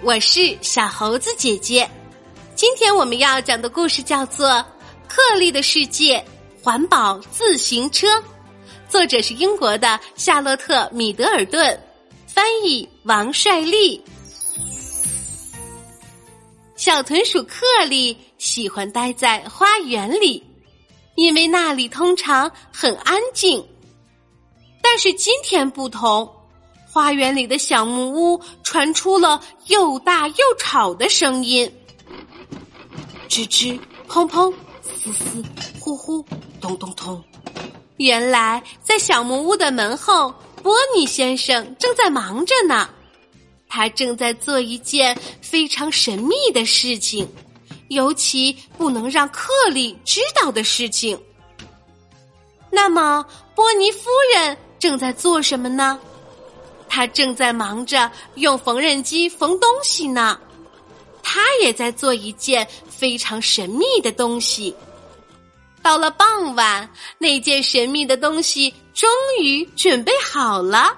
我是小猴子姐姐。今天我们要讲的故事叫做《克利的世界：环保自行车》，作者是英国的夏洛特·米德尔顿，翻译王帅丽。小豚鼠克利喜欢待在花园里，因为那里通常很安静。但是今天不同。花园里的小木屋传出了又大又吵的声音，吱吱、砰砰、嘶嘶、呼呼、咚咚咚。原来在小木屋的门后，波尼先生正在忙着呢。他正在做一件非常神秘的事情，尤其不能让克里知道的事情。那么，波尼夫人正在做什么呢？他正在忙着用缝纫机缝东西呢，他也在做一件非常神秘的东西。到了傍晚，那件神秘的东西终于准备好了，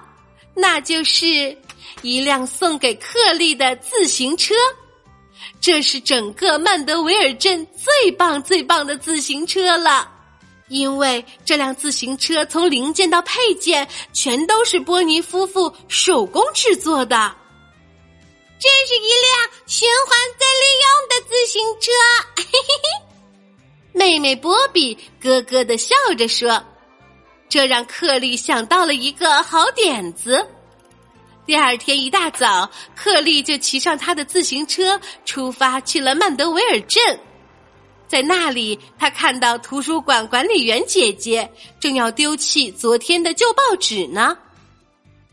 那就是一辆送给克利的自行车。这是整个曼德维尔镇最棒最棒的自行车了。因为这辆自行车从零件到配件全都是波尼夫妇手工制作的，这是一辆循环再利用的自行车。嘿嘿嘿，妹妹波比咯咯的笑着说：“这让克利想到了一个好点子。”第二天一大早，克利就骑上他的自行车出发去了曼德维尔镇。在那里，他看到图书馆管理员姐姐正要丢弃昨天的旧报纸呢。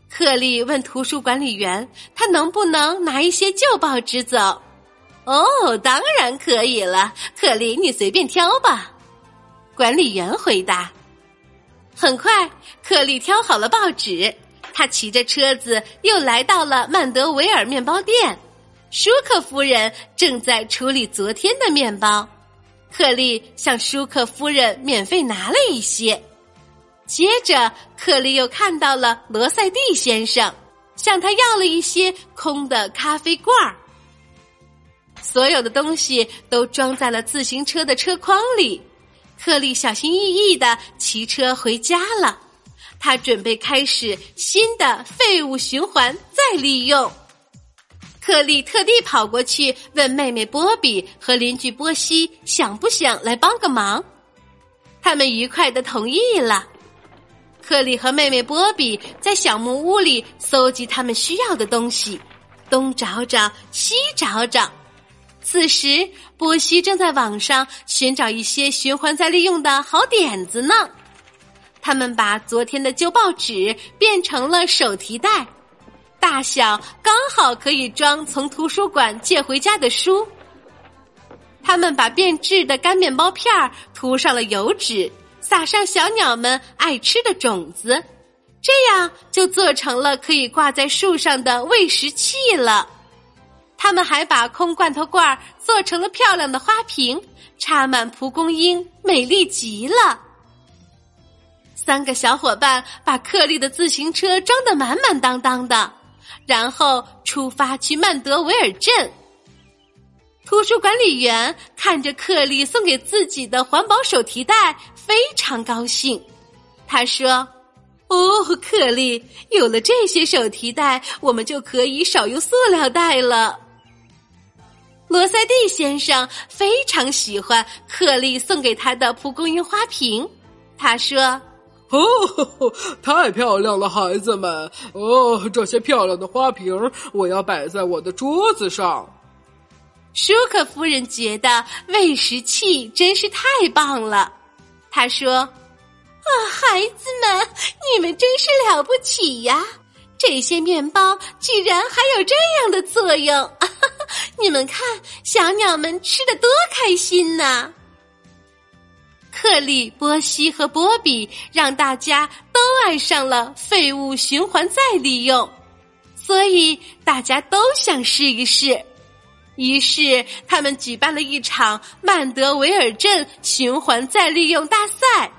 克利问图书管理员：“他能不能拿一些旧报纸走？”“哦，当然可以了，克利，你随便挑吧。”管理员回答。很快，克利挑好了报纸，他骑着车子又来到了曼德维尔面包店。舒克夫人正在处理昨天的面包。克利向舒克夫人免费拿了一些，接着克利又看到了罗塞蒂先生，向他要了一些空的咖啡罐儿。所有的东西都装在了自行车的车筐里。克利小心翼翼的骑车回家了，他准备开始新的废物循环再利用。克利特地跑过去问妹妹波比和邻居波西想不想来帮个忙，他们愉快的同意了。克利和妹妹波比在小木屋里搜集他们需要的东西，东找找西找找。此时，波西正在网上寻找一些循环再利用的好点子呢。他们把昨天的旧报纸变成了手提袋。大小刚好可以装从图书馆借回家的书。他们把变质的干面包片儿涂上了油脂，撒上小鸟们爱吃的种子，这样就做成了可以挂在树上的喂食器了。他们还把空罐头罐儿做成了漂亮的花瓶，插满蒲公英，美丽极了。三个小伙伴把克利的自行车装得满满当当的。然后出发去曼德维尔镇。图书管理员看着克利送给自己的环保手提袋，非常高兴。他说：“哦，克利，有了这些手提袋，我们就可以少用塑料袋了。”罗塞蒂先生非常喜欢克利送给他的蒲公英花瓶，他说。哦，太漂亮了，孩子们！哦，这些漂亮的花瓶，我要摆在我的桌子上。舒克夫人觉得喂食器真是太棒了。她说：“啊，孩子们，你们真是了不起呀！这些面包居然还有这样的作用！你们看，小鸟们吃的多开心呐！”克利、波西和波比让大家都爱上了废物循环再利用，所以大家都想试一试。于是他们举办了一场曼德维尔镇循环再利用大赛。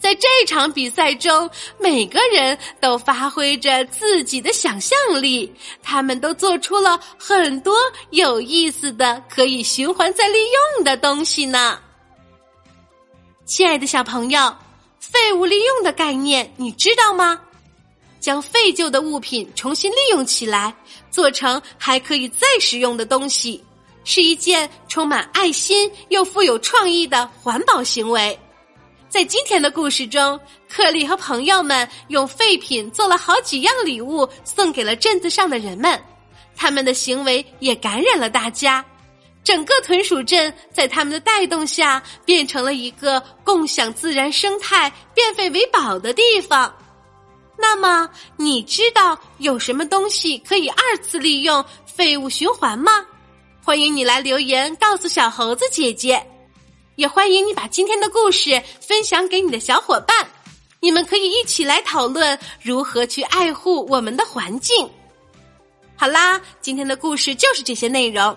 在这场比赛中，每个人都发挥着自己的想象力，他们都做出了很多有意思的、可以循环再利用的东西呢。亲爱的小朋友，废物利用的概念你知道吗？将废旧的物品重新利用起来，做成还可以再使用的东西，是一件充满爱心又富有创意的环保行为。在今天的故事中，克利和朋友们用废品做了好几样礼物，送给了镇子上的人们。他们的行为也感染了大家，整个豚鼠镇在他们的带动下，变成了一个共享自然生态、变废为宝的地方。那么，你知道有什么东西可以二次利用、废物循环吗？欢迎你来留言告诉小猴子姐姐。也欢迎你把今天的故事分享给你的小伙伴，你们可以一起来讨论如何去爱护我们的环境。好啦，今天的故事就是这些内容，